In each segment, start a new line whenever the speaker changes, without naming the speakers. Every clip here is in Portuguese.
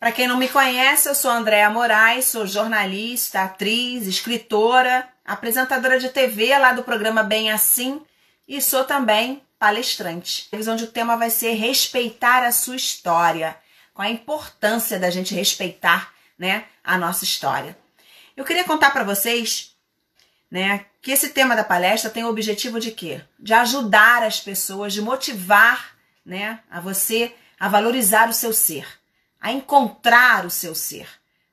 Para quem não me conhece, eu sou Andréa Moraes, sou jornalista, atriz, escritora, apresentadora de TV lá do programa Bem Assim e sou também palestrante, onde o tema vai ser respeitar a sua história, com a importância da gente respeitar, né, a nossa história. Eu queria contar para vocês, né, que esse tema da palestra tem o objetivo de quê? De ajudar as pessoas, de motivar, né, a você a valorizar o seu ser, a encontrar o seu ser,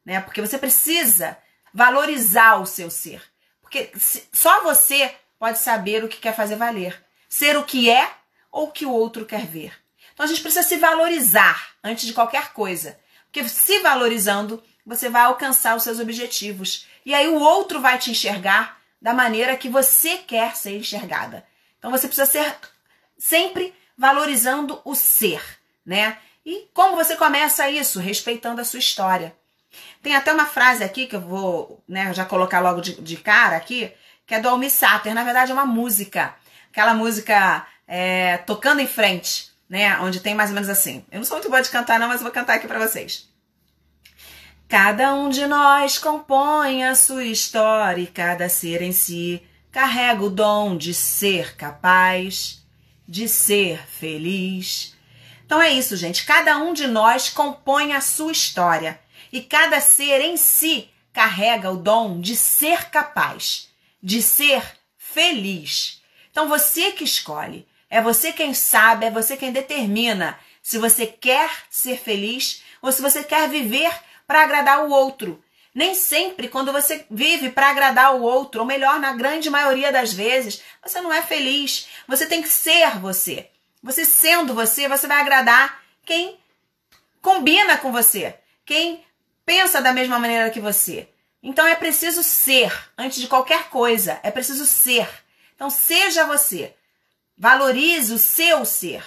né? Porque você precisa valorizar o seu ser, porque só você pode saber o que quer fazer valer ser o que é ou o que o outro quer ver. Então a gente precisa se valorizar antes de qualquer coisa. Porque se valorizando, você vai alcançar os seus objetivos. E aí o outro vai te enxergar da maneira que você quer ser enxergada. Então você precisa ser sempre valorizando o ser, né? E como você começa isso? Respeitando a sua história. Tem até uma frase aqui que eu vou né, já colocar logo de, de cara aqui, que é do Almi Sater. Na verdade, é uma música aquela música é, tocando em frente, né? Onde tem mais ou menos assim. Eu não sou muito boa de cantar, não, mas vou cantar aqui para vocês. Cada um de nós compõe a sua história e cada ser em si carrega o dom de ser capaz, de ser feliz. Então é isso, gente. Cada um de nós compõe a sua história e cada ser em si carrega o dom de ser capaz, de ser feliz. Então você que escolhe, é você quem sabe, é você quem determina se você quer ser feliz ou se você quer viver para agradar o outro. Nem sempre, quando você vive para agradar o outro, ou melhor, na grande maioria das vezes, você não é feliz. Você tem que ser você. Você sendo você, você vai agradar quem combina com você, quem pensa da mesma maneira que você. Então é preciso ser, antes de qualquer coisa, é preciso ser. Então, seja você. Valorize o seu ser.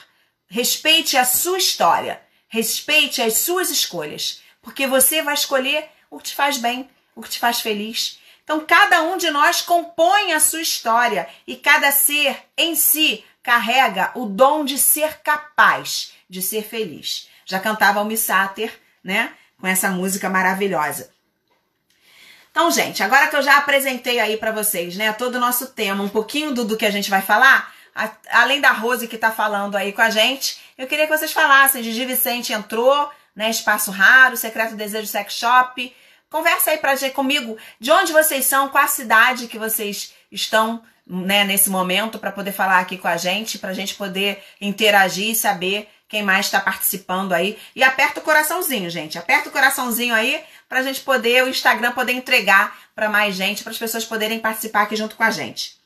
Respeite a sua história. Respeite as suas escolhas. Porque você vai escolher o que te faz bem, o que te faz feliz. Então, cada um de nós compõe a sua história e cada ser em si carrega o dom de ser capaz de ser feliz. Já cantava o Missáter, né? Com essa música maravilhosa. Então, gente, agora que eu já apresentei aí para vocês, né, todo o nosso tema, um pouquinho do, do que a gente vai falar, a, além da Rose que tá falando aí com a gente, eu queria que vocês falassem. Gigi Vicente entrou, né, Espaço Raro, Secreto Desejo Sex Shop. Conversa aí pra comigo de onde vocês são, qual a cidade que vocês estão, né, nesse momento para poder falar aqui com a gente, pra gente poder interagir e saber quem mais está participando aí. E aperta o coraçãozinho, gente. Aperta o coraçãozinho aí para a gente poder, o Instagram poder entregar para mais gente, para as pessoas poderem participar aqui junto com a gente.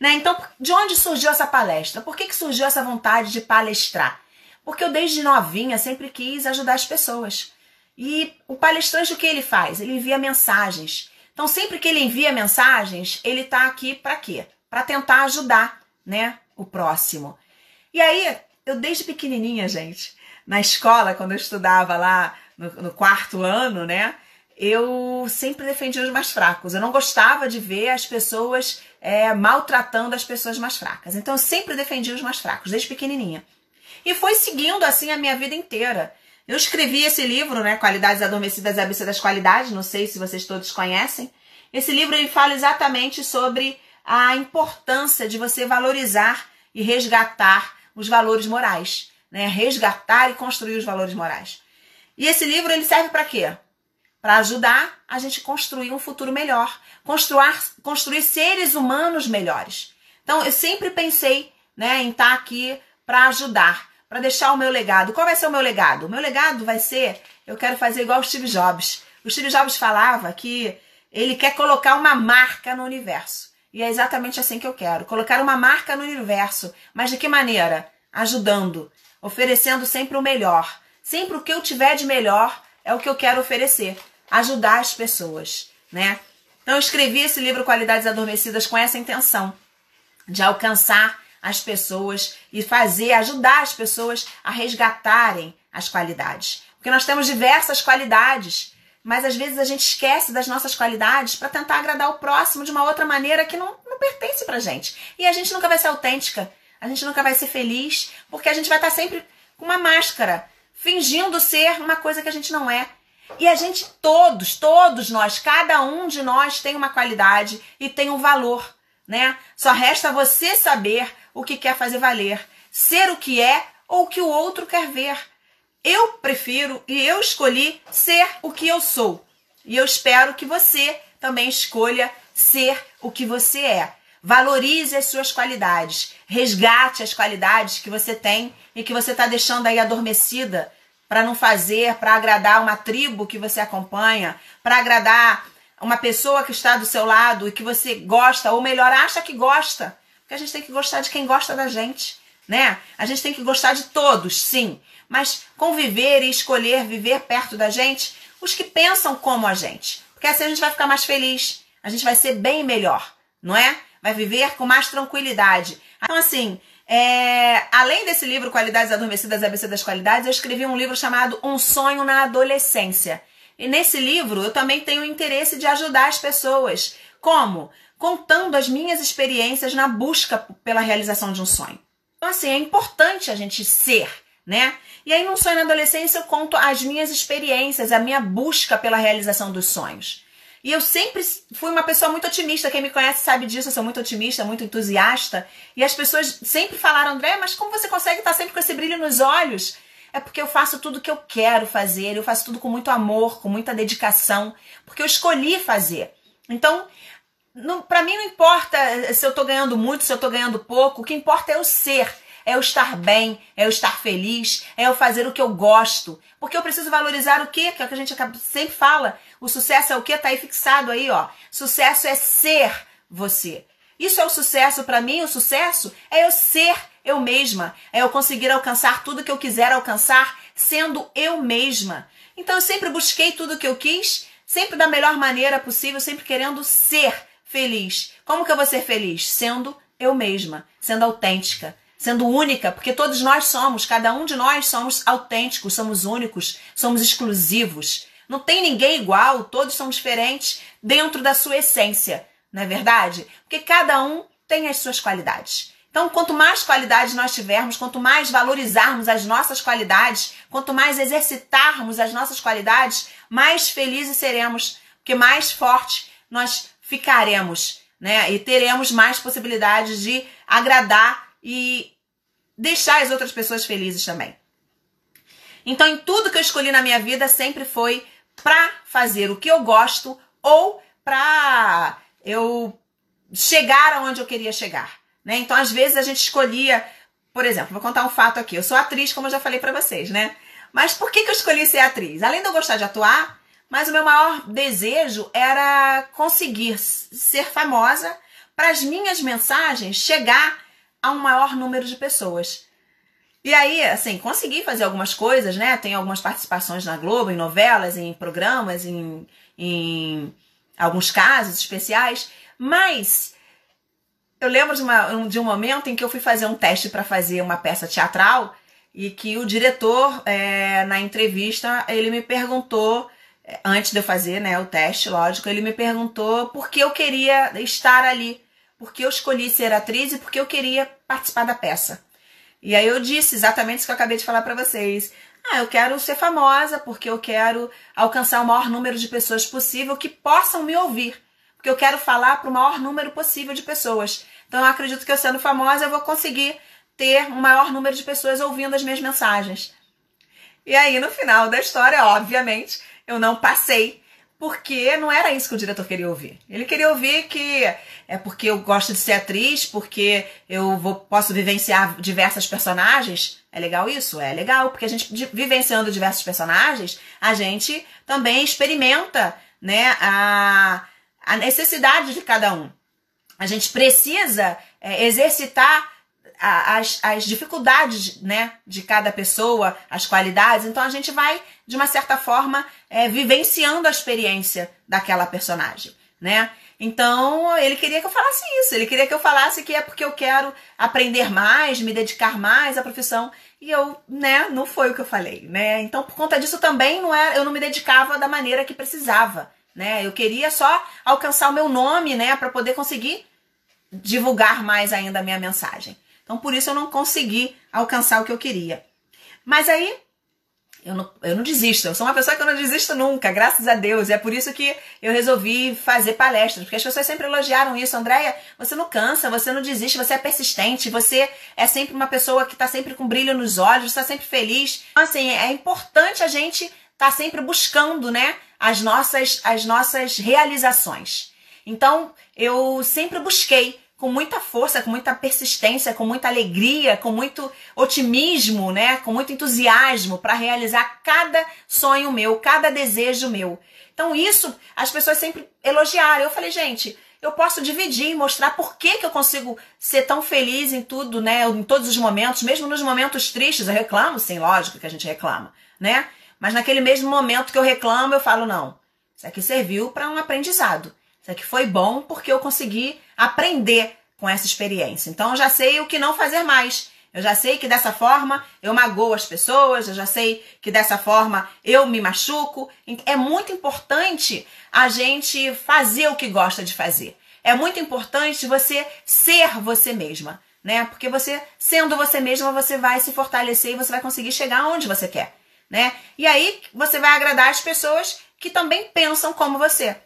Né? Então, de onde surgiu essa palestra? Por que, que surgiu essa vontade de palestrar? Porque eu, desde novinha, sempre quis ajudar as pessoas. E o palestrante, o que ele faz? Ele envia mensagens. Então, sempre que ele envia mensagens, ele está aqui para quê? Para tentar ajudar né, o próximo. E aí, eu desde pequenininha, gente, na escola, quando eu estudava lá no, no quarto ano, né? Eu sempre defendi os mais fracos. Eu não gostava de ver as pessoas é, maltratando as pessoas mais fracas. Então eu sempre defendi os mais fracos, desde pequenininha. E foi seguindo assim a minha vida inteira. Eu escrevi esse livro, né, Qualidades Adormecidas e ABC das Qualidades, não sei se vocês todos conhecem. Esse livro ele fala exatamente sobre a importância de você valorizar e resgatar os valores morais, né? Resgatar e construir os valores morais. E esse livro ele serve para quê? Para ajudar a gente construir um futuro melhor, construir, construir seres humanos melhores. Então eu sempre pensei, né, em estar tá aqui para ajudar, para deixar o meu legado. Qual vai ser o meu legado? O meu legado vai ser, eu quero fazer igual o Steve Jobs. O Steve Jobs falava que ele quer colocar uma marca no universo. E é exatamente assim que eu quero, colocar uma marca no universo. Mas de que maneira? Ajudando, oferecendo sempre o melhor, Sempre o que eu tiver de melhor é o que eu quero oferecer, ajudar as pessoas, né? Então eu escrevi esse livro Qualidades Adormecidas com essa intenção de alcançar as pessoas e fazer, ajudar as pessoas a resgatarem as qualidades. Porque nós temos diversas qualidades, mas às vezes a gente esquece das nossas qualidades para tentar agradar o próximo de uma outra maneira que não, não pertence pra gente. E a gente nunca vai ser autêntica, a gente nunca vai ser feliz, porque a gente vai estar sempre com uma máscara fingindo ser uma coisa que a gente não é. E a gente, todos, todos nós, cada um de nós tem uma qualidade e tem um valor, né? Só resta você saber o que quer fazer valer, ser o que é ou o que o outro quer ver. Eu prefiro e eu escolhi ser o que eu sou. E eu espero que você também escolha ser o que você é. Valorize as suas qualidades, resgate as qualidades que você tem e que você está deixando aí adormecida para não fazer, para agradar uma tribo que você acompanha, para agradar uma pessoa que está do seu lado e que você gosta, ou melhor, acha que gosta. Porque a gente tem que gostar de quem gosta da gente, né? A gente tem que gostar de todos, sim, mas conviver e escolher viver perto da gente os que pensam como a gente. Porque assim a gente vai ficar mais feliz, a gente vai ser bem melhor, não é? Vai viver com mais tranquilidade. Então, assim, é, além desse livro Qualidades Adormecidas, ABC das Qualidades, eu escrevi um livro chamado Um Sonho na Adolescência. E nesse livro eu também tenho o interesse de ajudar as pessoas. Como? Contando as minhas experiências na busca pela realização de um sonho. Então, assim, é importante a gente ser, né? E aí, no Sonho na Adolescência, eu conto as minhas experiências, a minha busca pela realização dos sonhos. E eu sempre fui uma pessoa muito otimista. Quem me conhece sabe disso. Eu sou muito otimista, muito entusiasta. E as pessoas sempre falaram, André, mas como você consegue estar sempre com esse brilho nos olhos? É porque eu faço tudo que eu quero fazer. Eu faço tudo com muito amor, com muita dedicação. Porque eu escolhi fazer. Então, para mim não importa se eu tô ganhando muito, se eu tô ganhando pouco. O que importa é eu ser é eu estar bem, é eu estar feliz, é eu fazer o que eu gosto. Porque eu preciso valorizar o quê? Que é o que a gente sempre fala. O sucesso é o quê? Tá aí fixado aí, ó. Sucesso é ser você. Isso é o sucesso para mim, o sucesso é eu ser eu mesma, é eu conseguir alcançar tudo que eu quiser alcançar sendo eu mesma. Então eu sempre busquei tudo que eu quis, sempre da melhor maneira possível, sempre querendo ser feliz. Como que eu vou ser feliz? Sendo eu mesma, sendo autêntica, sendo única, porque todos nós somos, cada um de nós somos autênticos, somos únicos, somos exclusivos. Não tem ninguém igual, todos são diferentes dentro da sua essência, não é verdade? Porque cada um tem as suas qualidades. Então, quanto mais qualidades nós tivermos, quanto mais valorizarmos as nossas qualidades, quanto mais exercitarmos as nossas qualidades, mais felizes seremos, porque mais forte nós ficaremos, né? E teremos mais possibilidades de agradar e deixar as outras pessoas felizes também. Então, em tudo que eu escolhi na minha vida, sempre foi para fazer o que eu gosto ou para eu chegar aonde eu queria chegar. Né? Então, às vezes, a gente escolhia, por exemplo, vou contar um fato aqui. Eu sou atriz, como eu já falei para vocês, né? Mas por que, que eu escolhi ser atriz? Além de eu gostar de atuar, mas o meu maior desejo era conseguir ser famosa para as minhas mensagens chegar a um maior número de pessoas. E aí, assim, consegui fazer algumas coisas, né? Tem algumas participações na Globo, em novelas, em programas, em, em alguns casos especiais, mas eu lembro de, uma, de um momento em que eu fui fazer um teste para fazer uma peça teatral e que o diretor, é, na entrevista, ele me perguntou, é, antes de eu fazer né, o teste, lógico, ele me perguntou por que eu queria estar ali porque eu escolhi ser atriz e porque eu queria participar da peça. E aí eu disse exatamente isso que eu acabei de falar para vocês. Ah, eu quero ser famosa porque eu quero alcançar o maior número de pessoas possível que possam me ouvir. Porque eu quero falar para o maior número possível de pessoas. Então eu acredito que eu sendo famosa eu vou conseguir ter um maior número de pessoas ouvindo as minhas mensagens. E aí no final da história, obviamente, eu não passei porque não era isso que o diretor queria ouvir. Ele queria ouvir que é porque eu gosto de ser atriz, porque eu vou, posso vivenciar diversas personagens. É legal isso? É legal, porque a gente vivenciando diversos personagens, a gente também experimenta né, a, a necessidade de cada um. A gente precisa é, exercitar as, as dificuldades né, de cada pessoa, as qualidades. Então a gente vai, de uma certa forma, é, vivenciando a experiência daquela personagem. Né? Então ele queria que eu falasse isso, ele queria que eu falasse que é porque eu quero aprender mais, me dedicar mais à profissão. E eu, né, não foi o que eu falei, né? Então, por conta disso também não é, eu não me dedicava da maneira que precisava, né? Eu queria só alcançar o meu nome, né, para poder conseguir divulgar mais ainda a minha mensagem. Então, por isso eu não consegui alcançar o que eu queria. Mas aí, eu não, eu não desisto. Eu sou uma pessoa que eu não desisto nunca, graças a Deus. E é por isso que eu resolvi fazer palestras. Porque as pessoas sempre elogiaram isso. Andréia, você não cansa, você não desiste, você é persistente, você é sempre uma pessoa que está sempre com brilho nos olhos, está sempre feliz. Então, assim, é importante a gente estar tá sempre buscando, né, as nossas, as nossas realizações. Então, eu sempre busquei com muita força, com muita persistência, com muita alegria, com muito otimismo, né? Com muito entusiasmo para realizar cada sonho meu, cada desejo meu. Então isso as pessoas sempre elogiaram. Eu falei, gente, eu posso dividir e mostrar por que, que eu consigo ser tão feliz em tudo, né? Em todos os momentos, mesmo nos momentos tristes, eu reclamo, sim, lógico que a gente reclama, né? Mas naquele mesmo momento que eu reclamo, eu falo, não, isso aqui serviu para um aprendizado. Isso aqui foi bom porque eu consegui aprender com essa experiência. Então eu já sei o que não fazer mais. Eu já sei que dessa forma eu magoo as pessoas, eu já sei que dessa forma eu me machuco. É muito importante a gente fazer o que gosta de fazer. É muito importante você ser você mesma, né? Porque você, sendo você mesma, você vai se fortalecer e você vai conseguir chegar onde você quer, né? E aí você vai agradar as pessoas que também pensam como você.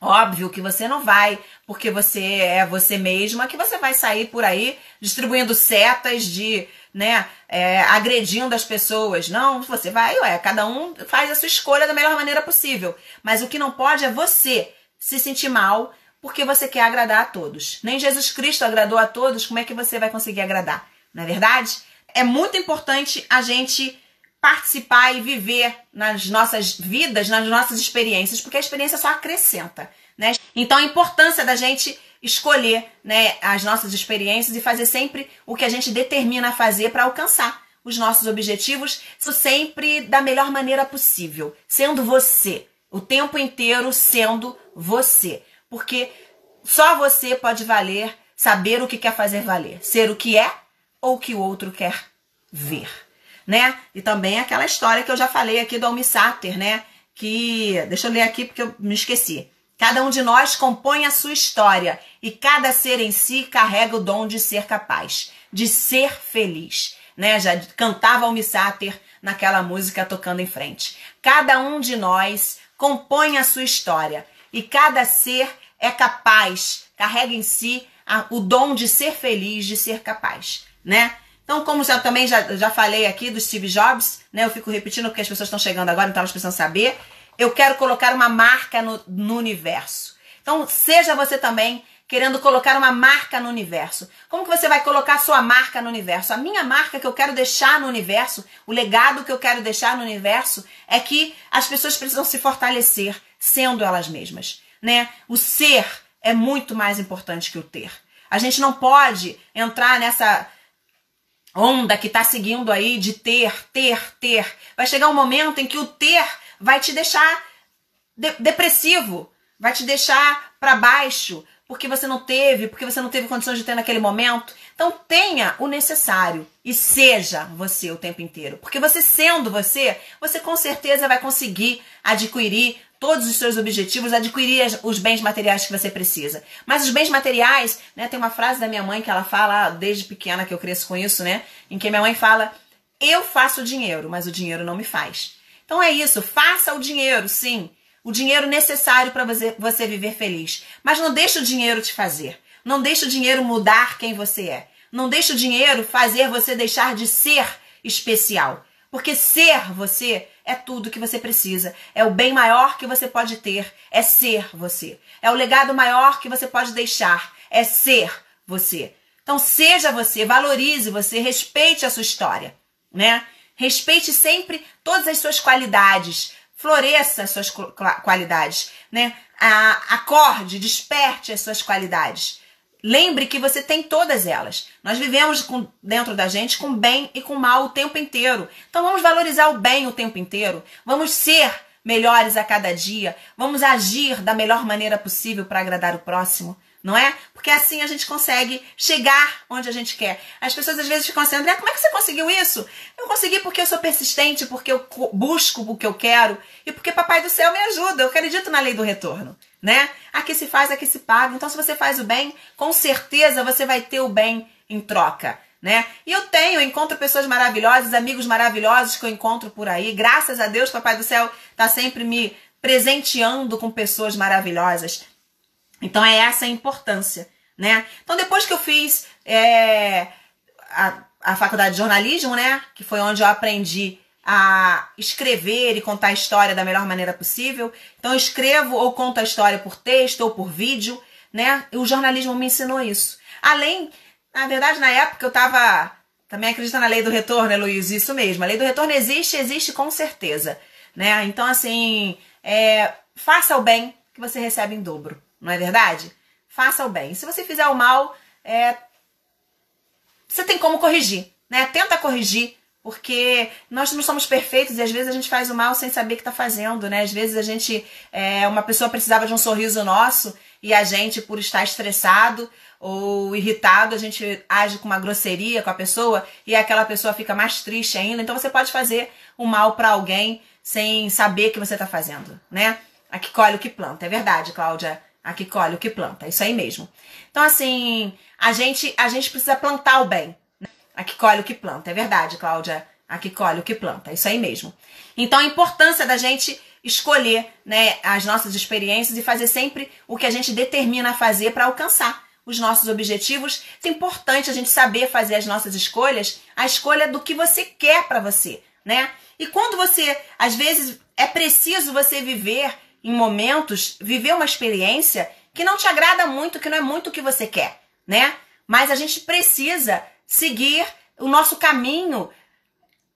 Óbvio que você não vai, porque você é você mesma, que você vai sair por aí distribuindo setas de, né, é, agredindo as pessoas. Não, você vai, ué, cada um faz a sua escolha da melhor maneira possível. Mas o que não pode é você se sentir mal porque você quer agradar a todos. Nem Jesus Cristo agradou a todos, como é que você vai conseguir agradar? Não é verdade? É muito importante a gente participar e viver nas nossas vidas, nas nossas experiências, porque a experiência só acrescenta, né? Então a importância da gente escolher, né, as nossas experiências e fazer sempre o que a gente determina fazer para alcançar os nossos objetivos, sempre da melhor maneira possível, sendo você, o tempo inteiro sendo você, porque só você pode valer, saber o que quer fazer valer, ser o que é ou o que o outro quer ver né? E também aquela história que eu já falei aqui do Almissáter, né? Que, deixa eu ler aqui porque eu me esqueci. Cada um de nós compõe a sua história e cada ser em si carrega o dom de ser capaz, de ser feliz, né? Já cantava Almissáter naquela música tocando em frente. Cada um de nós compõe a sua história e cada ser é capaz, carrega em si a, o dom de ser feliz, de ser capaz, né? Então, como já também já, já falei aqui do Steve Jobs, né? Eu fico repetindo porque as pessoas estão chegando agora, então elas precisam saber. Eu quero colocar uma marca no, no universo. Então, seja você também querendo colocar uma marca no universo. Como que você vai colocar sua marca no universo? A minha marca que eu quero deixar no universo, o legado que eu quero deixar no universo é que as pessoas precisam se fortalecer sendo elas mesmas, né? O ser é muito mais importante que o ter. A gente não pode entrar nessa onda que está seguindo aí de ter, ter, ter. Vai chegar um momento em que o ter vai te deixar de depressivo, vai te deixar para baixo, porque você não teve, porque você não teve condições de ter naquele momento. Então tenha o necessário e seja você o tempo inteiro, porque você sendo você, você com certeza vai conseguir adquirir todos os seus objetivos, adquirir os bens materiais que você precisa. Mas os bens materiais, né, tem uma frase da minha mãe que ela fala desde pequena que eu cresço com isso, né, em que minha mãe fala: "Eu faço dinheiro, mas o dinheiro não me faz". Então é isso, faça o dinheiro, sim, o dinheiro necessário para você, você viver feliz, mas não deixe o dinheiro te fazer. Não deixe o dinheiro mudar quem você é. Não deixe o dinheiro fazer você deixar de ser especial. Porque ser você é tudo que você precisa. É o bem maior que você pode ter. É ser você. É o legado maior que você pode deixar. É ser você. Então seja você, valorize você, respeite a sua história, né? Respeite sempre todas as suas qualidades, floresça as suas qualidades, né? Acorde, desperte as suas qualidades. Lembre que você tem todas elas. Nós vivemos com, dentro da gente com bem e com mal o tempo inteiro. Então vamos valorizar o bem o tempo inteiro. Vamos ser melhores a cada dia. Vamos agir da melhor maneira possível para agradar o próximo não é? Porque assim a gente consegue chegar onde a gente quer. As pessoas às vezes ficam assim, André, como é que você conseguiu isso? Eu consegui porque eu sou persistente, porque eu busco o que eu quero e porque Papai do Céu me ajuda. Eu acredito na lei do retorno, né? Aqui se faz, aqui se paga. Então, se você faz o bem, com certeza você vai ter o bem em troca. né? E eu tenho, eu encontro pessoas maravilhosas, amigos maravilhosos que eu encontro por aí. Graças a Deus, Papai do Céu tá sempre me presenteando com pessoas maravilhosas. Então é essa a importância, né? Então depois que eu fiz é, a, a faculdade de jornalismo, né? Que foi onde eu aprendi a escrever e contar a história da melhor maneira possível. Então eu escrevo ou conto a história por texto ou por vídeo, né? E o jornalismo me ensinou isso. Além, na verdade, na época eu tava também acredita na lei do retorno, né, Luiz? Isso mesmo. A lei do retorno existe, existe com certeza, né? Então assim, é, faça o bem que você recebe em dobro, não é verdade? Faça o bem. Se você fizer o mal, é, você tem como corrigir, né? Tenta corrigir, porque nós não somos perfeitos e às vezes a gente faz o mal sem saber que está fazendo, né? Às vezes a gente, é, uma pessoa precisava de um sorriso nosso e a gente, por estar estressado ou irritado, a gente age com uma grosseria com a pessoa e aquela pessoa fica mais triste ainda. Então você pode fazer o mal para alguém sem saber que você está fazendo, né? Aqui colhe o que planta, é verdade, Cláudia. Aqui colhe o que planta, isso aí mesmo. Então assim, a gente, a gente precisa plantar o bem. Né? Aqui colhe o que planta. É verdade, Cláudia. Aqui colhe o que planta. É isso aí mesmo. Então a importância da gente escolher né, as nossas experiências e fazer sempre o que a gente determina a fazer para alcançar os nossos objetivos. É importante a gente saber fazer as nossas escolhas, a escolha do que você quer para você, né? E quando você, às vezes, é preciso você viver em momentos, viver uma experiência que não te agrada muito, que não é muito o que você quer né? Mas a gente precisa seguir o nosso caminho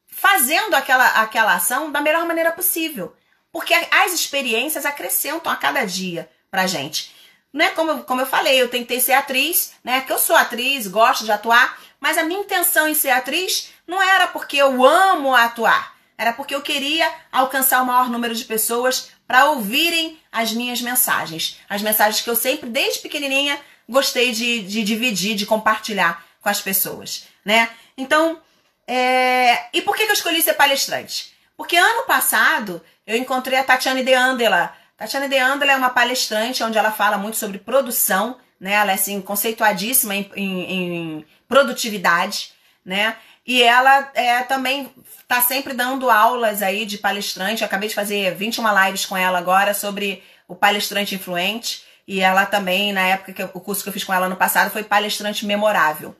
fazendo aquela, aquela ação da melhor maneira possível. Porque as experiências acrescentam a cada dia pra gente. Né? Como, como eu falei, eu tentei ser atriz, né? Que eu sou atriz, gosto de atuar, mas a minha intenção em ser atriz não era porque eu amo atuar, era porque eu queria alcançar o maior número de pessoas para ouvirem as minhas mensagens. As mensagens que eu sempre, desde pequenininha, gostei de, de dividir, de compartilhar com as pessoas, né? Então, é... e por que eu escolhi ser palestrante? Porque ano passado eu encontrei a Tatiane De Andela. Tatiane De Andela é uma palestrante onde ela fala muito sobre produção, né? Ela é assim, conceituadíssima em, em, em produtividade, né? E ela é, também tá sempre dando aulas aí de palestrante. Eu acabei de fazer 21 lives com ela agora sobre o palestrante influente. E ela também, na época que eu, o curso que eu fiz com ela no passado, foi palestrante memorável.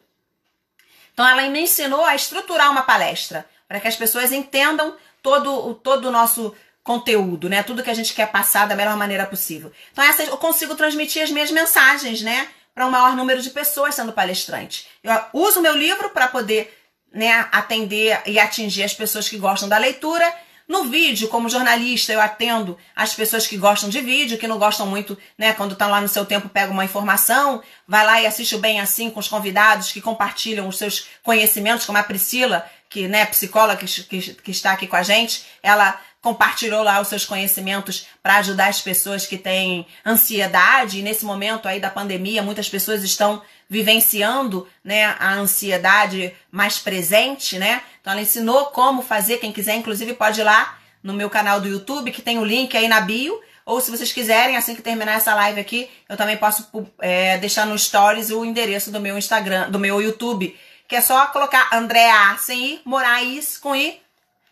Então ela me ensinou a estruturar uma palestra para que as pessoas entendam todo, todo o nosso conteúdo, né? Tudo que a gente quer passar da melhor maneira possível. Então essa eu consigo transmitir as minhas mensagens, né? Para um maior número de pessoas sendo palestrante. Eu uso o meu livro para poder né, atender e atingir as pessoas que gostam da leitura no vídeo, como jornalista, eu atendo as pessoas que gostam de vídeo, que não gostam muito, né? Quando estão lá no seu tempo, pega uma informação, vai lá e assiste o Bem Assim com os convidados que compartilham os seus conhecimentos, como a Priscila, que, né, psicóloga que, que, que está aqui com a gente, ela compartilhou lá os seus conhecimentos para ajudar as pessoas que têm ansiedade. E nesse momento aí da pandemia, muitas pessoas estão vivenciando né, a ansiedade mais presente, né? Então ela ensinou como fazer, quem quiser, inclusive pode ir lá no meu canal do YouTube, que tem o link aí na bio. Ou se vocês quiserem, assim que terminar essa live aqui, eu também posso é, deixar no stories o endereço do meu Instagram, do meu YouTube, que é só colocar Andréa sem i, Moraes com i.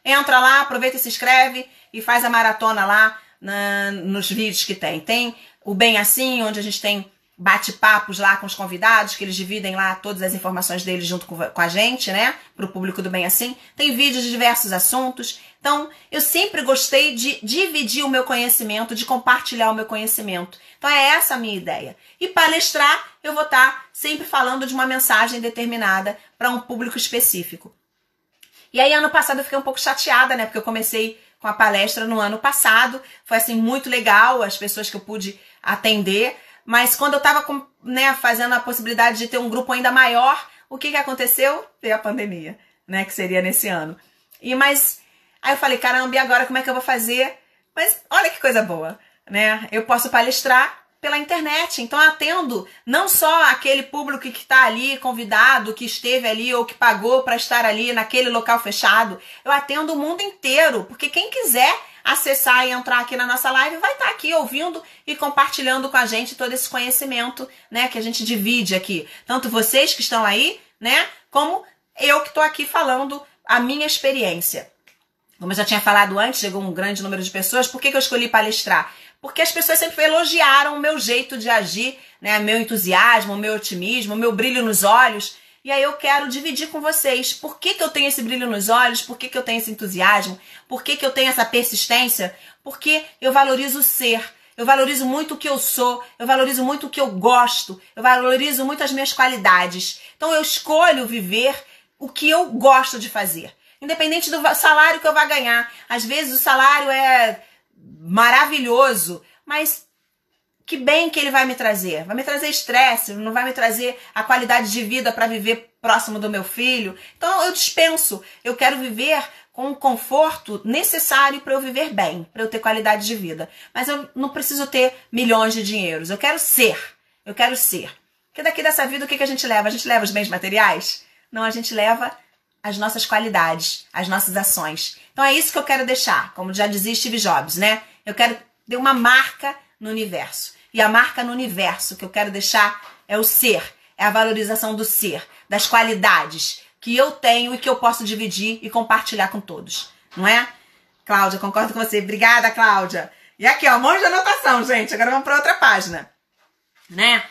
Entra lá, aproveita e se inscreve e faz a maratona lá na, nos vídeos que tem. Tem o Bem Assim, onde a gente tem bate-papos lá com os convidados, que eles dividem lá todas as informações deles junto com, com a gente, né? Para o público do Bem Assim. Tem vídeos de diversos assuntos. Então, eu sempre gostei de dividir o meu conhecimento, de compartilhar o meu conhecimento. Então, é essa a minha ideia. E palestrar, eu vou estar tá sempre falando de uma mensagem determinada para um público específico. E aí, ano passado, eu fiquei um pouco chateada, né? Porque eu comecei com a palestra no ano passado. Foi, assim, muito legal as pessoas que eu pude atender. Mas quando eu estava né, fazendo a possibilidade de ter um grupo ainda maior, o que, que aconteceu? Veio a pandemia, né? Que seria nesse ano. E mas aí eu falei, caramba, e agora como é que eu vou fazer? Mas olha que coisa boa, né? Eu posso palestrar pela internet. Então atendo não só aquele público que está ali convidado, que esteve ali ou que pagou para estar ali naquele local fechado. Eu atendo o mundo inteiro, porque quem quiser acessar e entrar aqui na nossa live, vai estar tá aqui ouvindo e compartilhando com a gente todo esse conhecimento, né, que a gente divide aqui. Tanto vocês que estão aí, né? Como eu que estou aqui falando a minha experiência. Como eu já tinha falado antes, chegou um grande número de pessoas. Por que, que eu escolhi palestrar? Porque as pessoas sempre elogiaram o meu jeito de agir, né? Meu entusiasmo, meu otimismo, meu brilho nos olhos. E aí eu quero dividir com vocês por que, que eu tenho esse brilho nos olhos, por que, que eu tenho esse entusiasmo, por que, que eu tenho essa persistência, porque eu valorizo o ser. Eu valorizo muito o que eu sou, eu valorizo muito o que eu gosto, eu valorizo muito as minhas qualidades. Então eu escolho viver o que eu gosto de fazer, independente do salário que eu vá ganhar. Às vezes o salário é maravilhoso, mas que bem que ele vai me trazer? Vai me trazer estresse, não vai me trazer a qualidade de vida para viver próximo do meu filho. Então eu dispenso. Eu quero viver com o conforto necessário para eu viver bem, para eu ter qualidade de vida. Mas eu não preciso ter milhões de dinheiros. Eu quero ser. Eu quero ser. Porque daqui dessa vida o que, que a gente leva? A gente leva os bens materiais? Não, a gente leva as nossas qualidades, as nossas ações. Então é isso que eu quero deixar, como já dizia Steve Jobs, né? Eu quero ter uma marca no universo. E a marca no universo que eu quero deixar é o ser, é a valorização do ser, das qualidades que eu tenho e que eu posso dividir e compartilhar com todos, não é? Cláudia, concordo com você. Obrigada, Cláudia. E aqui, ó, um monte de anotação, gente. Agora vamos para outra página, né?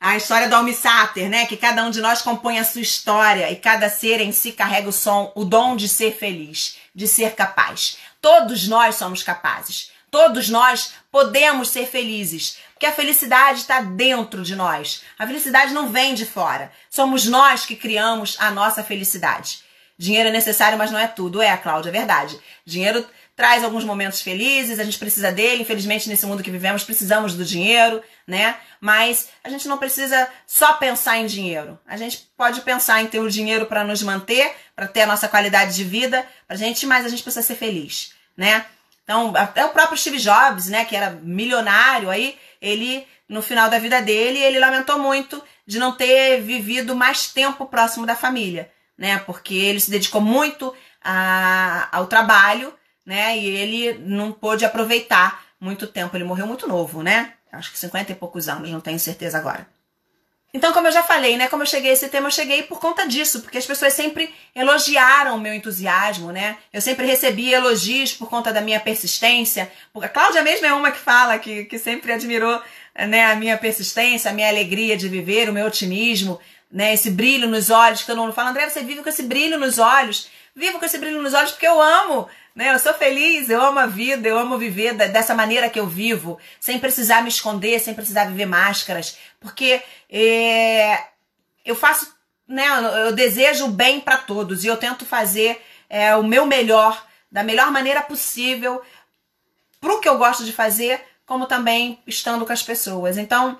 A história do Almissáter, né? Que cada um de nós compõe a sua história e cada ser em si carrega o som, o dom de ser feliz, de ser capaz. Todos nós somos capazes. Todos nós podemos ser felizes, porque a felicidade está dentro de nós. A felicidade não vem de fora. Somos nós que criamos a nossa felicidade. Dinheiro é necessário, mas não é tudo. É, Cláudia, é verdade. Dinheiro traz alguns momentos felizes, a gente precisa dele. Infelizmente, nesse mundo que vivemos, precisamos do dinheiro, né? Mas a gente não precisa só pensar em dinheiro. A gente pode pensar em ter o dinheiro para nos manter, para ter a nossa qualidade de vida, pra gente, mas a gente precisa ser feliz, né? Então, até o próprio Steve Jobs, né, que era milionário aí, ele no final da vida dele, ele lamentou muito de não ter vivido mais tempo próximo da família, né? Porque ele se dedicou muito a, ao trabalho, né? E ele não pôde aproveitar muito tempo. Ele morreu muito novo, né? Acho que 50 e poucos anos, não tenho certeza agora. Então, como eu já falei, né? Como eu cheguei a esse tema, eu cheguei por conta disso, porque as pessoas sempre elogiaram o meu entusiasmo, né? Eu sempre recebi elogios por conta da minha persistência. A Cláudia mesmo é uma que fala que, que sempre admirou né, a minha persistência, a minha alegria de viver, o meu otimismo, né? Esse brilho nos olhos, que todo mundo fala, André, você vive com esse brilho nos olhos. Vivo com esse brilho nos olhos porque eu amo né? Eu sou feliz, eu amo a vida, eu amo viver dessa maneira que eu vivo, sem precisar me esconder, sem precisar viver máscaras, porque é, eu faço, né? Eu desejo o bem para todos e eu tento fazer é, o meu melhor, da melhor maneira possível, pro que eu gosto de fazer, como também estando com as pessoas. Então,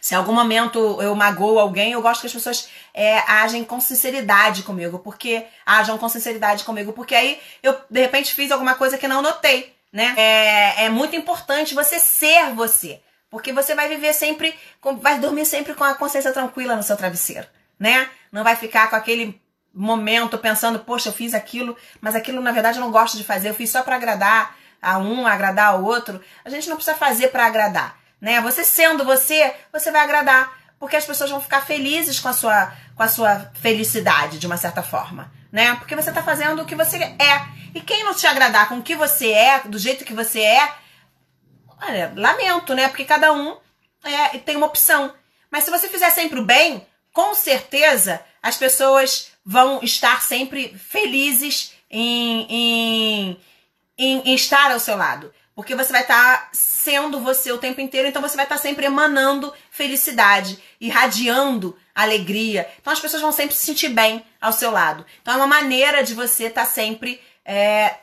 se em algum momento eu magoo alguém, eu gosto que as pessoas é, agem com sinceridade comigo, porque ajam com sinceridade comigo, porque aí eu de repente fiz alguma coisa que não notei, né? É, é muito importante você ser você, porque você vai viver sempre, vai dormir sempre com a consciência tranquila no seu travesseiro, né? Não vai ficar com aquele momento pensando, poxa, eu fiz aquilo, mas aquilo na verdade eu não gosto de fazer, eu fiz só para agradar a um, agradar ao outro. A gente não precisa fazer para agradar né? Você sendo você, você vai agradar, porque as pessoas vão ficar felizes com a sua com a sua felicidade de uma certa forma, né? Porque você tá fazendo o que você é. E quem não te agradar com o que você é, do jeito que você é, olha, lamento, né? Porque cada um é, tem uma opção. Mas se você fizer sempre o bem, com certeza as pessoas vão estar sempre felizes em, em, em, em estar ao seu lado. Porque você vai estar tá sendo você o tempo inteiro, então você vai estar tá sempre emanando felicidade, irradiando alegria. Então as pessoas vão sempre se sentir bem ao seu lado. Então é uma maneira de você estar tá sempre é,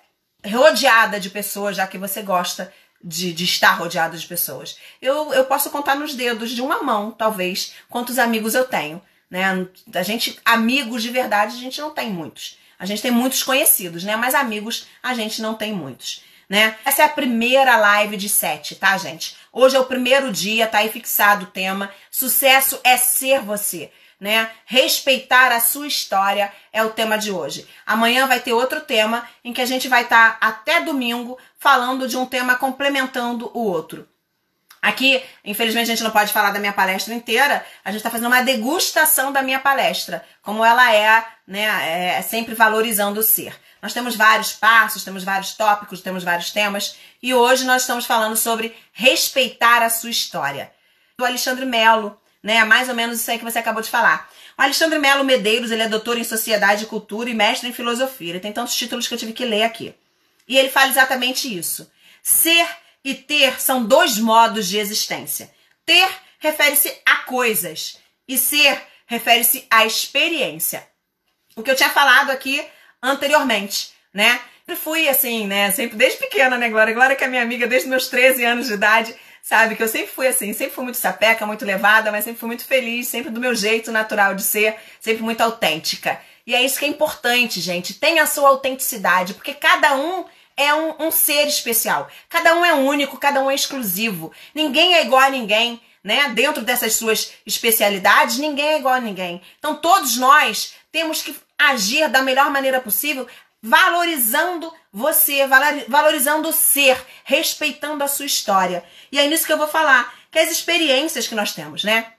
rodeada de pessoas, já que você gosta de, de estar rodeada de pessoas. Eu, eu posso contar nos dedos de uma mão, talvez, quantos amigos eu tenho. Né? A gente, amigos de verdade, a gente não tem muitos. A gente tem muitos conhecidos, né? Mas amigos a gente não tem muitos né? Essa é a primeira live de sete, tá, gente? Hoje é o primeiro dia, tá aí fixado o tema. Sucesso é ser você, né? Respeitar a sua história é o tema de hoje. Amanhã vai ter outro tema em que a gente vai estar tá, até domingo falando de um tema complementando o outro. Aqui, infelizmente, a gente não pode falar da minha palestra inteira. A gente está fazendo uma degustação da minha palestra, como ela é, né? É sempre valorizando o ser. Nós temos vários passos, temos vários tópicos, temos vários temas, e hoje nós estamos falando sobre respeitar a sua história. Do Alexandre Melo, né? Mais ou menos isso aí que você acabou de falar. O Alexandre Melo Medeiros, ele é doutor em Sociedade e Cultura e mestre em Filosofia. Ele tem tantos títulos que eu tive que ler aqui. E ele fala exatamente isso. Ser e ter são dois modos de existência. Ter refere-se a coisas e ser refere-se à experiência. O que eu tinha falado aqui anteriormente, né? Eu fui assim, né? Sempre desde pequena, né, Glória? Glória que é minha amiga desde meus 13 anos de idade, sabe? Que eu sempre fui assim, sempre fui muito sapeca, muito levada, mas sempre fui muito feliz, sempre do meu jeito natural de ser, sempre muito autêntica. E é isso que é importante, gente. Tenha a sua autenticidade, porque cada um é um, um ser especial. Cada um é único, cada um é exclusivo. Ninguém é igual a ninguém, né? Dentro dessas suas especialidades, ninguém é igual a ninguém. Então todos nós temos que agir da melhor maneira possível, valorizando você, valorizando o ser, respeitando a sua história. E é nisso que eu vou falar, que as experiências que nós temos, né?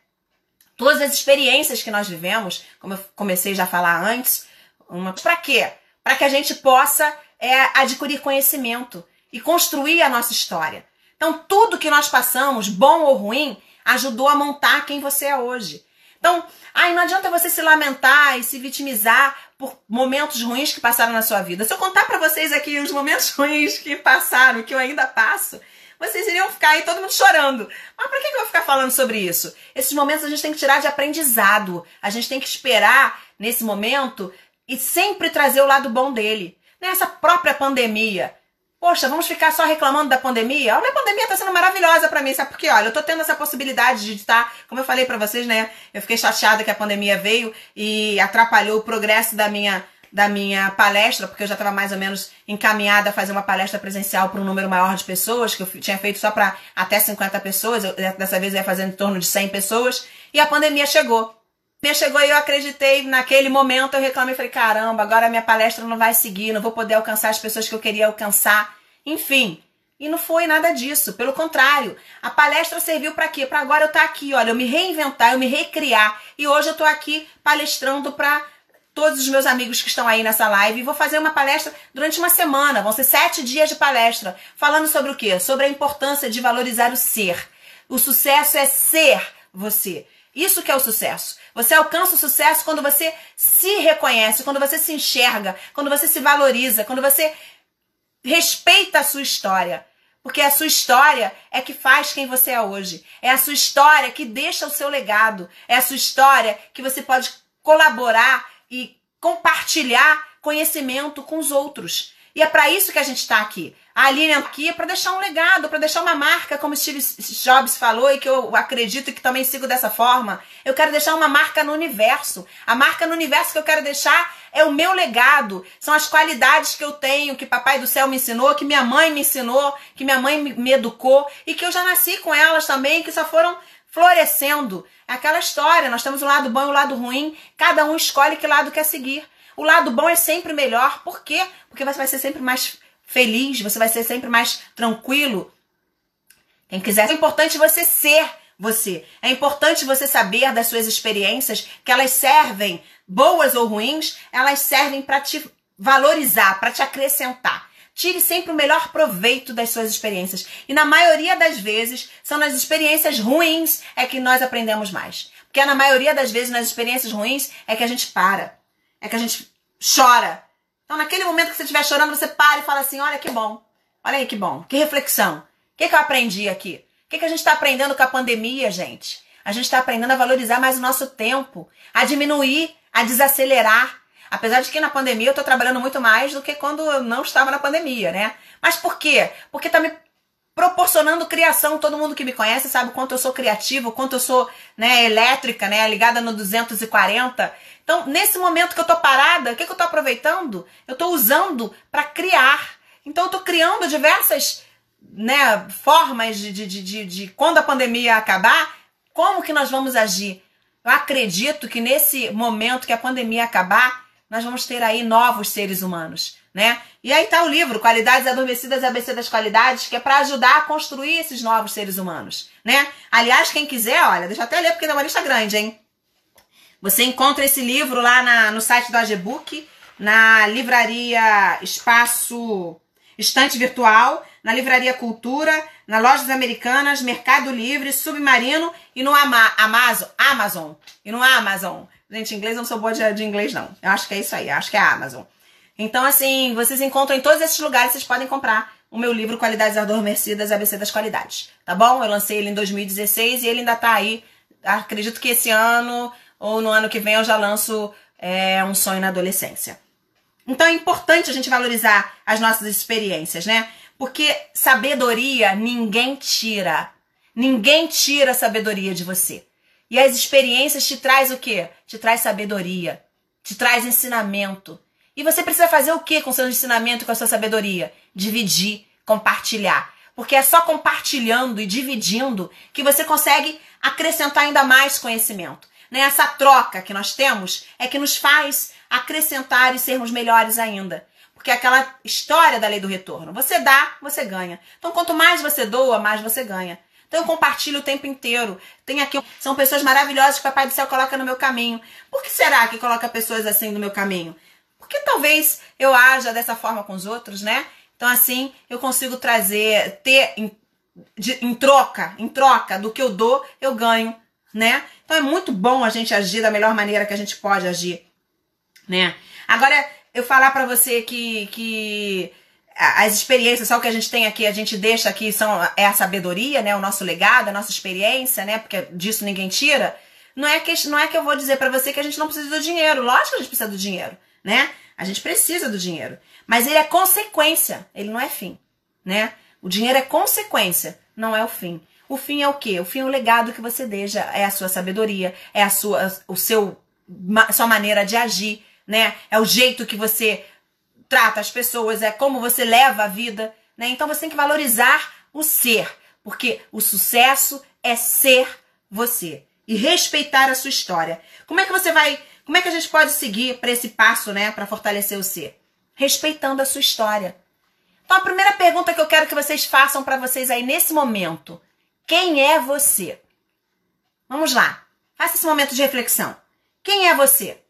Todas as experiências que nós vivemos, como eu comecei já a falar antes, uma para quê? Para que a gente possa é adquirir conhecimento e construir a nossa história. Então, tudo que nós passamos, bom ou ruim, ajudou a montar quem você é hoje. Então, ai, não adianta você se lamentar e se vitimizar por momentos ruins que passaram na sua vida. Se eu contar para vocês aqui os momentos ruins que passaram, que eu ainda passo, vocês iriam ficar aí todo mundo chorando. Mas por que eu vou ficar falando sobre isso? Esses momentos a gente tem que tirar de aprendizado. A gente tem que esperar nesse momento e sempre trazer o lado bom dele nessa própria pandemia. Poxa, vamos ficar só reclamando da pandemia? A minha pandemia tá sendo maravilhosa para mim, sabe por quê? Olha, eu tô tendo essa possibilidade de estar, como eu falei para vocês, né? Eu fiquei chateada que a pandemia veio e atrapalhou o progresso da minha da minha palestra, porque eu já estava mais ou menos encaminhada a fazer uma palestra presencial para um número maior de pessoas, que eu tinha feito só para até 50 pessoas, eu, dessa vez eu ia fazer em torno de 100 pessoas, e a pandemia chegou. Chegou e eu acreditei, naquele momento eu reclamei, falei, caramba, agora a minha palestra não vai seguir, não vou poder alcançar as pessoas que eu queria alcançar. Enfim, e não foi nada disso, pelo contrário. A palestra serviu para quê? Para agora eu estar tá aqui, olha, eu me reinventar, eu me recriar. E hoje eu estou aqui palestrando para todos os meus amigos que estão aí nessa live e vou fazer uma palestra durante uma semana. Vão ser sete dias de palestra, falando sobre o quê? Sobre a importância de valorizar o ser. O sucesso é ser você. Isso que é o sucesso. Você alcança o sucesso quando você se reconhece, quando você se enxerga, quando você se valoriza, quando você respeita a sua história. Porque a sua história é que faz quem você é hoje. É a sua história que deixa o seu legado. É a sua história que você pode colaborar e compartilhar conhecimento com os outros. E é para isso que a gente está aqui. A Aline aqui para deixar um legado, para deixar uma marca, como Steve Jobs falou e que eu acredito que também sigo dessa forma. Eu quero deixar uma marca no universo. A marca no universo que eu quero deixar é o meu legado. São as qualidades que eu tenho, que Papai do Céu me ensinou, que minha mãe me ensinou, que minha mãe me educou e que eu já nasci com elas também, que só foram florescendo. É aquela história, nós temos o lado bom e o lado ruim, cada um escolhe que lado quer seguir. O lado bom é sempre melhor. Por quê? Porque você vai ser sempre mais feliz, você vai ser sempre mais tranquilo. Quem quiser, é importante você ser você. É importante você saber das suas experiências, que elas servem, boas ou ruins, elas servem para te valorizar, para te acrescentar. Tire sempre o melhor proveito das suas experiências. E na maioria das vezes, são nas experiências ruins é que nós aprendemos mais. Porque na maioria das vezes, nas experiências ruins, é que a gente para. É que a gente chora. Então, naquele momento que você estiver chorando, você para e fala assim: olha que bom, olha aí que bom, que reflexão. O que, que eu aprendi aqui? O que, que a gente está aprendendo com a pandemia, gente? A gente está aprendendo a valorizar mais o nosso tempo, a diminuir, a desacelerar. Apesar de que na pandemia eu estou trabalhando muito mais do que quando eu não estava na pandemia, né? Mas por quê? Porque está me proporcionando criação. Todo mundo que me conhece sabe quanto eu sou criativo, o quanto eu sou né, elétrica, né, ligada no 240. Então, nesse momento que eu tô parada, o que, que eu tô aproveitando? Eu tô usando para criar. Então, eu tô criando diversas né, formas de, de, de, de, quando a pandemia acabar, como que nós vamos agir? Eu acredito que nesse momento que a pandemia acabar, nós vamos ter aí novos seres humanos, né? E aí tá o livro Qualidades Adormecidas ABC das Qualidades, que é para ajudar a construir esses novos seres humanos, né? Aliás, quem quiser, olha, deixa eu até ler porque é uma lista grande, hein? Você encontra esse livro lá na, no site do Agebook, na livraria Espaço Estante Virtual, na Livraria Cultura, na Lojas Americanas, Mercado Livre, Submarino e no Ama Amazon, Amazon. E no Amazon. Gente, inglês não sou boa de, de inglês, não. Eu acho que é isso aí, acho que é a Amazon. Então, assim, vocês encontram em todos esses lugares, vocês podem comprar o meu livro Qualidades Adormecidas, ABC das Qualidades. Tá bom? Eu lancei ele em 2016 e ele ainda tá aí. Acredito que esse ano ou no ano que vem eu já lanço é, Um Sonho na Adolescência. Então é importante a gente valorizar as nossas experiências, né? Porque sabedoria ninguém tira. Ninguém tira a sabedoria de você. E as experiências te traz o quê? Te traz sabedoria, te traz ensinamento. E você precisa fazer o que com seu ensinamento, com a sua sabedoria? Dividir, compartilhar. Porque é só compartilhando e dividindo que você consegue acrescentar ainda mais conhecimento. Né? Essa troca que nós temos é que nos faz acrescentar e sermos melhores ainda. Porque é aquela história da lei do retorno. Você dá, você ganha. Então, quanto mais você doa, mais você ganha. Então, eu compartilho o tempo inteiro. Tem aqui, são pessoas maravilhosas que o Papai do Céu coloca no meu caminho. Por que será que coloca pessoas assim no meu caminho? Porque talvez eu haja dessa forma com os outros, né? Então, assim, eu consigo trazer, ter em, de, em troca, em troca do que eu dou, eu ganho, né? Então, é muito bom a gente agir da melhor maneira que a gente pode agir né? Agora, eu falar para você que, que as experiências, só o que a gente tem aqui, a gente deixa aqui, são, é a sabedoria, né? O nosso legado, a nossa experiência, né? Porque disso ninguém tira. Não é que, não é que eu vou dizer para você que a gente não precisa do dinheiro. Lógico que a gente precisa do dinheiro, né? A gente precisa do dinheiro. Mas ele é consequência, ele não é fim, né? O dinheiro é consequência, não é o fim. O fim é o quê? O fim é o legado que você deixa, é a sua sabedoria, é a sua, o seu, sua maneira de agir, né? É o jeito que você trata as pessoas, é como você leva a vida, né? Então você tem que valorizar o ser, porque o sucesso é ser você e respeitar a sua história. Como é que você vai, como é que a gente pode seguir para esse passo, né, para fortalecer o ser? Respeitando a sua história. Então a primeira pergunta que eu quero que vocês façam para vocês aí nesse momento, quem é você? Vamos lá. Faça esse momento de reflexão. Quem é você?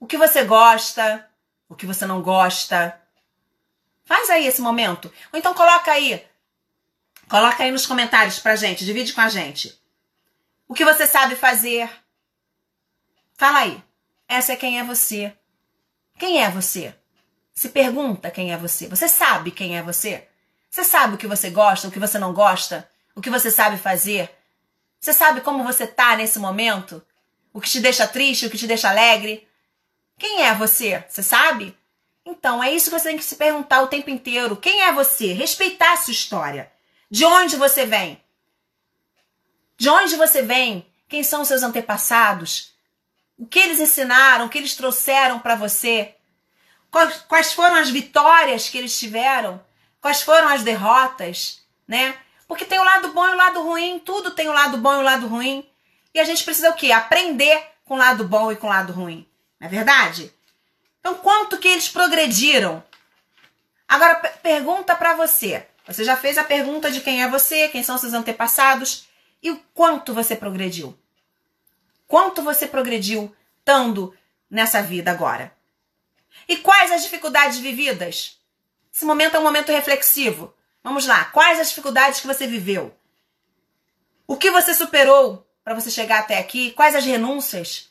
o que você gosta, o que você não gosta. Faz aí esse momento. Ou então coloca aí. Coloca aí nos comentários pra gente, divide com a gente. O que você sabe fazer? Fala aí. Essa é quem é você. Quem é você? Se pergunta quem é você. Você sabe quem é você? Você sabe o que você gosta, o que você não gosta? O que você sabe fazer? Você sabe como você tá nesse momento? O que te deixa triste, o que te deixa alegre? Quem é você? Você sabe? Então, é isso que você tem que se perguntar o tempo inteiro. Quem é você? Respeitar a sua história. De onde você vem? De onde você vem? Quem são os seus antepassados? O que eles ensinaram? O que eles trouxeram para você? Quais foram as vitórias que eles tiveram? Quais foram as derrotas? Né? Porque tem o lado bom e o lado ruim, tudo tem o lado bom e o lado ruim. E a gente precisa o quê? Aprender com o lado bom e com o lado ruim. Não é verdade? Então, quanto que eles progrediram? Agora, pergunta para você. Você já fez a pergunta de quem é você, quem são seus antepassados e o quanto você progrediu? Quanto você progrediu estando nessa vida agora? E quais as dificuldades vividas? Esse momento é um momento reflexivo. Vamos lá. Quais as dificuldades que você viveu? O que você superou para você chegar até aqui? Quais as renúncias?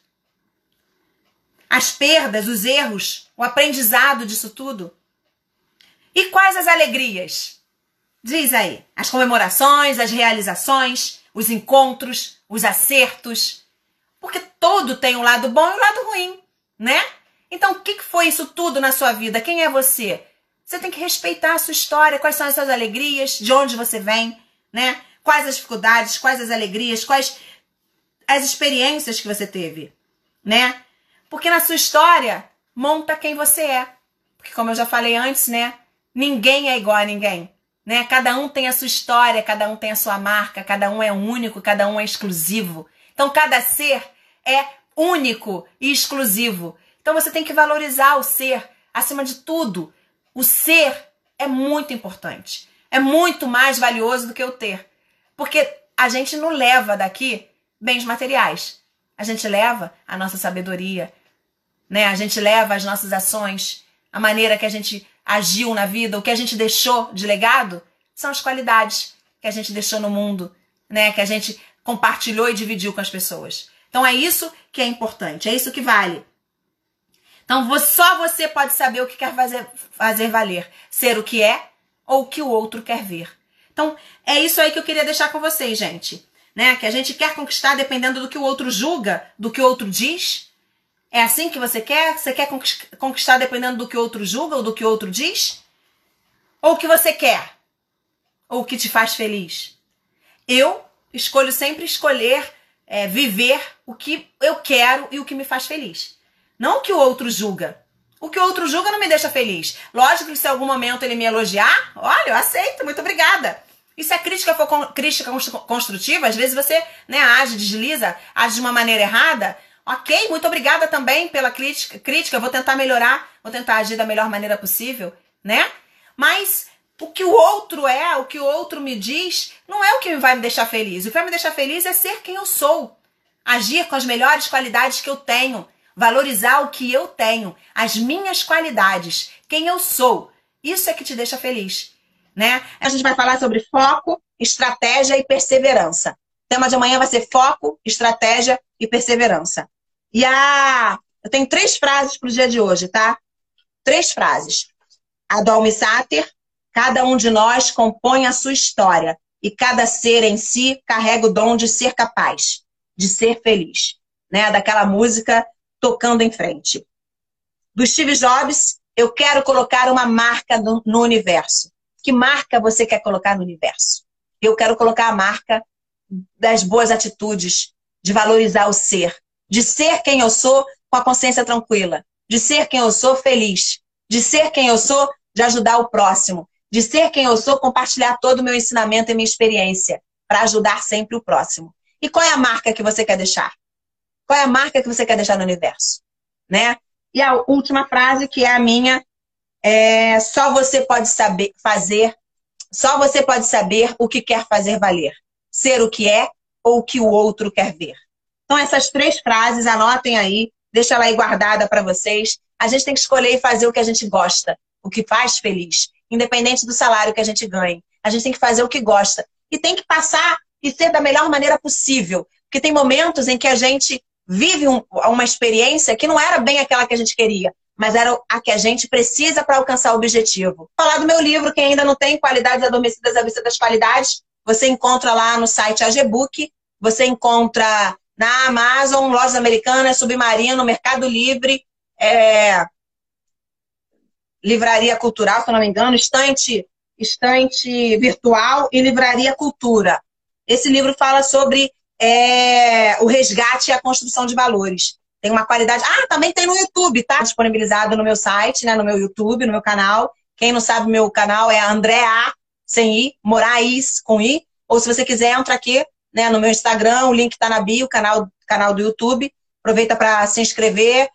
as perdas, os erros, o aprendizado disso tudo? E quais as alegrias? Diz aí, as comemorações, as realizações, os encontros, os acertos. Porque todo tem um lado bom e um lado ruim, né? Então, o que foi isso tudo na sua vida? Quem é você? Você tem que respeitar a sua história, quais são as suas alegrias, de onde você vem, né? Quais as dificuldades, quais as alegrias, quais as experiências que você teve, né? Porque na sua história monta quem você é. Porque como eu já falei antes, né? Ninguém é igual a ninguém, né? Cada um tem a sua história, cada um tem a sua marca, cada um é único, cada um é exclusivo. Então cada ser é único e exclusivo. Então você tem que valorizar o ser acima de tudo. O ser é muito importante. É muito mais valioso do que o ter. Porque a gente não leva daqui bens materiais. A gente leva a nossa sabedoria, né? A gente leva as nossas ações, a maneira que a gente agiu na vida, o que a gente deixou de legado, são as qualidades que a gente deixou no mundo, né? Que a gente compartilhou e dividiu com as pessoas. Então é isso que é importante, é isso que vale. Então só você pode saber o que quer fazer, fazer valer, ser o que é ou o que o outro quer ver. Então é isso aí que eu queria deixar com vocês, gente. Né? Que a gente quer conquistar dependendo do que o outro julga, do que o outro diz. É assim que você quer? Você quer conquistar dependendo do que o outro julga ou do que o outro diz? Ou o que você quer? Ou o que te faz feliz? Eu escolho sempre escolher é, viver o que eu quero e o que me faz feliz. Não o que o outro julga. O que o outro julga não me deixa feliz. Lógico que se em algum momento ele me elogiar, olha, eu aceito, muito obrigada. E se a crítica for crítica construtiva, às vezes você né, age, desliza, age de uma maneira errada, ok, muito obrigada também pela crítica, crítica, vou tentar melhorar, vou tentar agir da melhor maneira possível, né? Mas o que o outro é, o que o outro me diz, não é o que vai me deixar feliz. O que vai me deixar feliz é ser quem eu sou. Agir com as melhores qualidades que eu tenho. Valorizar o que eu tenho, as minhas qualidades, quem eu sou. Isso é que te deixa feliz, né? A gente vai falar sobre foco, estratégia e perseverança. O tema de amanhã vai ser foco, estratégia e perseverança. E a eu tenho três frases para o dia de hoje, tá? Três frases. A do Sater, Cada um de nós compõe a sua história e cada ser em si carrega o dom de ser capaz, de ser feliz. Né? Daquela música tocando em frente. Do Steve Jobs, eu quero colocar uma marca no, no universo. Que marca você quer colocar no universo? Eu quero colocar a marca das boas atitudes, de valorizar o ser, de ser quem eu sou com a consciência tranquila, de ser quem eu sou feliz, de ser quem eu sou de ajudar o próximo, de ser quem eu sou, compartilhar todo o meu ensinamento e minha experiência para ajudar sempre o próximo. E qual é a marca que você quer deixar? Qual é a marca que você quer deixar no universo? Né? E a última frase, que é a minha, é só você pode saber fazer, só você pode saber o que quer fazer valer. Ser o que é ou o que o outro quer ver. Então, essas três frases, anotem aí, deixa ela aí guardada para vocês. A gente tem que escolher e fazer o que a gente gosta, o que faz feliz independente do salário que a gente ganhe. A gente tem que fazer o que gosta. E tem que passar e ser da melhor maneira possível. Porque tem momentos em que a gente vive um, uma experiência que não era bem aquela que a gente queria, mas era a que a gente precisa para alcançar o objetivo. Falar do meu livro, quem ainda não tem Qualidades Adormecidas à Vista das Qualidades, você encontra lá no site AGBook, você encontra na Amazon, Lojas Americanas, Submarino, Mercado Livre, é, Livraria Cultural, se eu não me engano, Estante, Estante Virtual e Livraria Cultura. Esse livro fala sobre é, o resgate e a construção de valores. Tem uma qualidade. Ah, também tem no YouTube, tá? Disponibilizado no meu site, né? No meu YouTube, no meu canal. Quem não sabe, meu canal é Andréa, sem I, Moraes com I. Ou se você quiser, entra aqui né, no meu Instagram, o link está na bio, canal, canal do YouTube. Aproveita para se inscrever,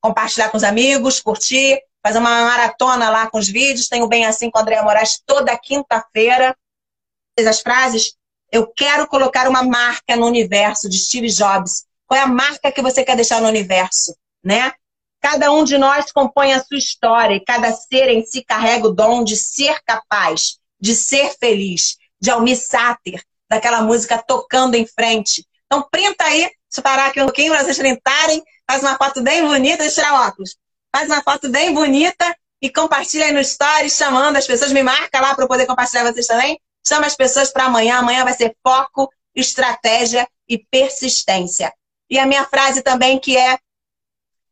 compartilhar com os amigos, curtir fazer uma maratona lá com os vídeos. Tenho Bem Assim com a Andréa Moraes toda quinta-feira. As frases. Eu quero colocar uma marca no universo de Steve Jobs. Qual é a marca que você quer deixar no universo? Né? Cada um de nós compõe a sua história e cada ser em si carrega o dom de ser capaz, de ser feliz, de Almir Sater, daquela música tocando em frente. Então, printa aí, se parar aqui um pouquinho para vocês printarem, faz uma foto bem bonita, deixa tirar óculos faz uma foto bem bonita e compartilha aí no stories, chamando as pessoas. Me marca lá para eu poder compartilhar vocês também. Chama as pessoas para amanhã. Amanhã vai ser foco, estratégia e persistência. E a minha frase também que é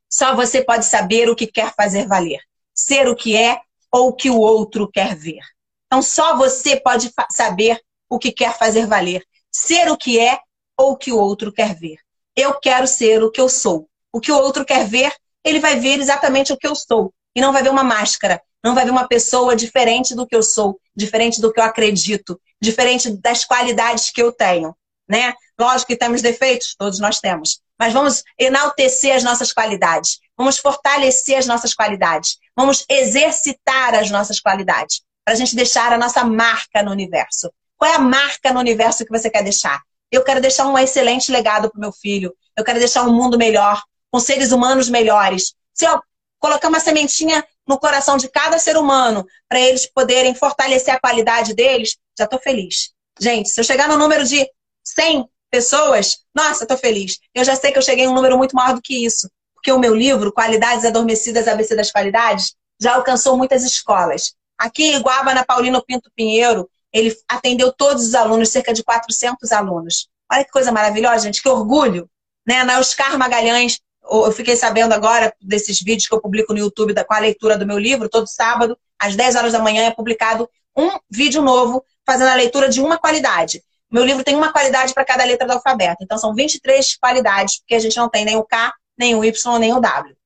só você pode saber o que quer fazer valer. Ser o que é ou o que o outro quer ver. Então só você pode saber o que quer fazer valer. Ser o que é ou o que o outro quer ver. Eu quero ser o que eu sou. O que o outro quer ver ele vai ver exatamente o que eu sou. E não vai ver uma máscara. Não vai ver uma pessoa diferente do que eu sou, diferente do que eu acredito, diferente das qualidades que eu tenho. Né? Lógico que temos defeitos, todos nós temos. Mas vamos enaltecer as nossas qualidades. Vamos fortalecer as nossas qualidades. Vamos exercitar as nossas qualidades. Para a gente deixar a nossa marca no universo. Qual é a marca no universo que você quer deixar? Eu quero deixar um excelente legado para o meu filho. Eu quero deixar um mundo melhor, com seres humanos melhores. Se eu colocar uma sementinha no coração de cada ser humano para eles poderem fortalecer a qualidade deles, já estou feliz. Gente, se eu chegar no número de 100 pessoas, nossa, estou feliz. Eu já sei que eu cheguei a um número muito maior do que isso. Porque o meu livro, Qualidades Adormecidas, ABC das Qualidades, já alcançou muitas escolas. Aqui em Iguaba, na Paulino Pinto Pinheiro, ele atendeu todos os alunos, cerca de 400 alunos. Olha que coisa maravilhosa, gente, que orgulho. Né? Na Oscar Magalhães, eu fiquei sabendo agora desses vídeos que eu publico no YouTube com a leitura do meu livro, todo sábado, às 10 horas da manhã, é publicado um vídeo novo fazendo a leitura de uma qualidade. Meu livro tem uma qualidade para cada letra do alfabeto. Então, são 23 qualidades, porque a gente não tem nem o K, nem o Y, nem o W.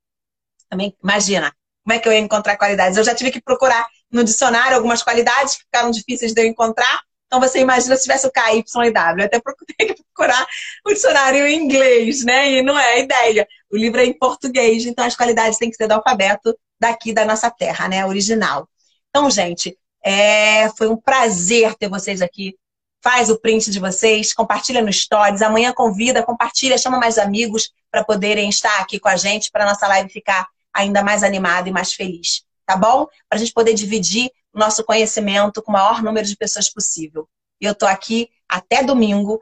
Também, imagina, como é que eu ia encontrar qualidades? Eu já tive que procurar no dicionário algumas qualidades que ficaram difíceis de eu encontrar. Então, você imagina se tivesse o K, Y e W. Eu até procurei procurar o dicionário em inglês, né? E não é a ideia. O livro é em português, então as qualidades têm que ser do alfabeto daqui da nossa terra, né? Original. Então, gente, é... foi um prazer ter vocês aqui faz o print de vocês, compartilha no Stories. Amanhã convida, compartilha, chama mais amigos para poderem estar aqui com a gente, para nossa live ficar ainda mais animada e mais feliz. Tá bom? Para a gente poder dividir o nosso conhecimento com o maior número de pessoas possível. E eu tô aqui até domingo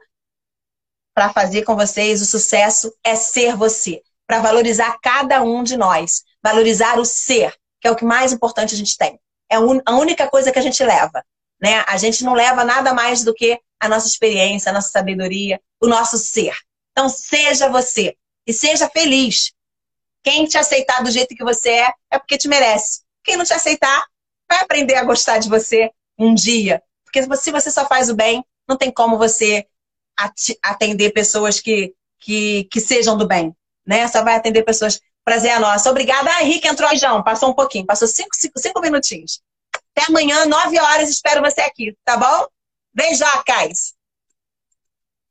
para fazer com vocês o sucesso é ser você, para valorizar cada um de nós, valorizar o ser, que é o que mais importante a gente tem. É a única coisa que a gente leva. Né? A gente não leva nada mais do que a nossa experiência, a nossa sabedoria, o nosso ser. Então, seja você e seja feliz. Quem te aceitar do jeito que você é, é porque te merece. Quem não te aceitar, vai aprender a gostar de você um dia. Porque se você só faz o bem, não tem como você atender pessoas que, que, que sejam do bem. Né? Só vai atender pessoas. Prazer é nosso. Obrigada. Ah, Henrique entrou, João. Passou um pouquinho. Passou cinco, cinco, cinco minutinhos. Até amanhã, 9 horas, espero você aqui, tá bom? Beijocas!